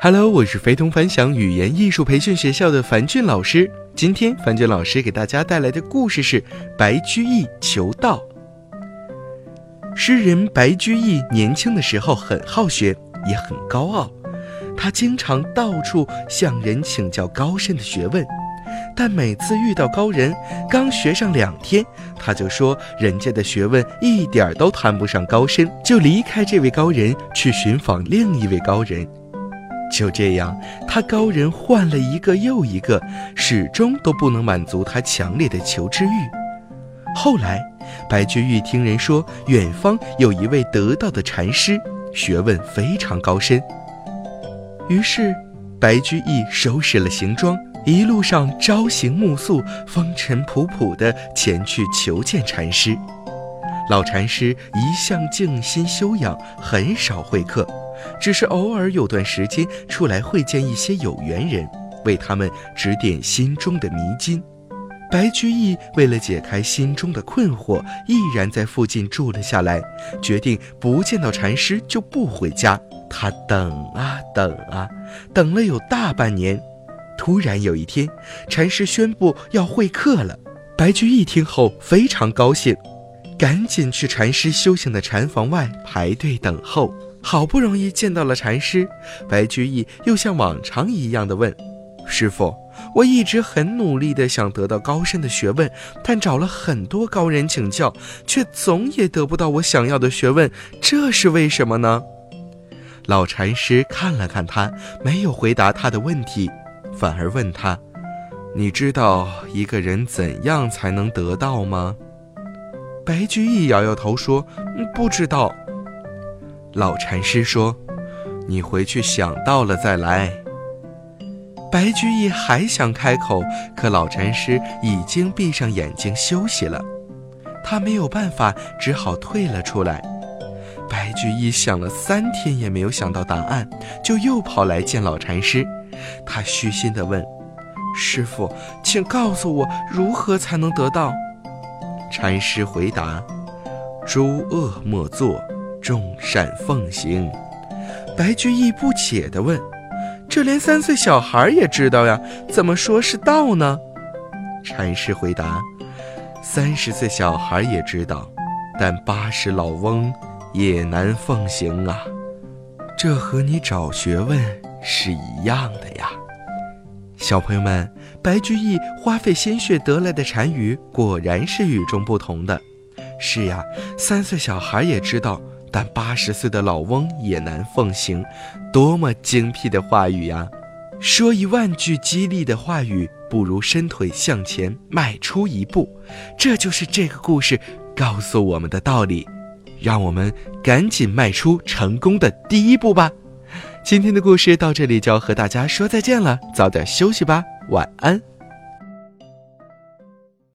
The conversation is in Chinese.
Hello，我是非同凡响语言艺术培训学校的樊俊老师。今天樊俊老师给大家带来的故事是白居易求道。诗人白居易年轻的时候很好学，也很高傲，他经常到处向人请教高深的学问。但每次遇到高人，刚学上两天，他就说人家的学问一点都谈不上高深，就离开这位高人去寻访另一位高人。就这样，他高人换了一个又一个，始终都不能满足他强烈的求知欲。后来，白居易听人说，远方有一位得道的禅师，学问非常高深。于是，白居易收拾了行装。一路上朝行暮宿，风尘仆仆地前去求见禅师。老禅师一向静心修养，很少会客，只是偶尔有段时间出来会见一些有缘人，为他们指点心中的迷津。白居易为了解开心中的困惑，毅然在附近住了下来，决定不见到禅师就不回家。他等啊等啊，等了有大半年。突然有一天，禅师宣布要会客了。白居易听后非常高兴，赶紧去禅师修行的禅房外排队等候。好不容易见到了禅师，白居易又像往常一样的问：“师傅，我一直很努力的想得到高深的学问，但找了很多高人请教，却总也得不到我想要的学问，这是为什么呢？”老禅师看了看他，没有回答他的问题。反而问他：“你知道一个人怎样才能得道吗？”白居易摇摇头说：“不知道。”老禅师说：“你回去想到了再来。”白居易还想开口，可老禅师已经闭上眼睛休息了，他没有办法，只好退了出来。白居易想了三天也没有想到答案，就又跑来见老禅师。他虚心地问：“师傅，请告诉我如何才能得到？”禅师回答：“诸恶莫作，众善奉行。”白居易不解地问：“这连三岁小孩也知道呀，怎么说是道呢？”禅师回答：“三十岁小孩也知道，但八十老翁也难奉行啊。这和你找学问。”是一样的呀，小朋友们，白居易花费心血得来的禅语果然是与众不同的。是呀，三岁小孩也知道，但八十岁的老翁也难奉行，多么精辟的话语呀！说一万句激励的话语，不如伸腿向前迈出一步。这就是这个故事告诉我们的道理。让我们赶紧迈出成功的第一步吧。今天的故事到这里就要和大家说再见了，早点休息吧，晚安。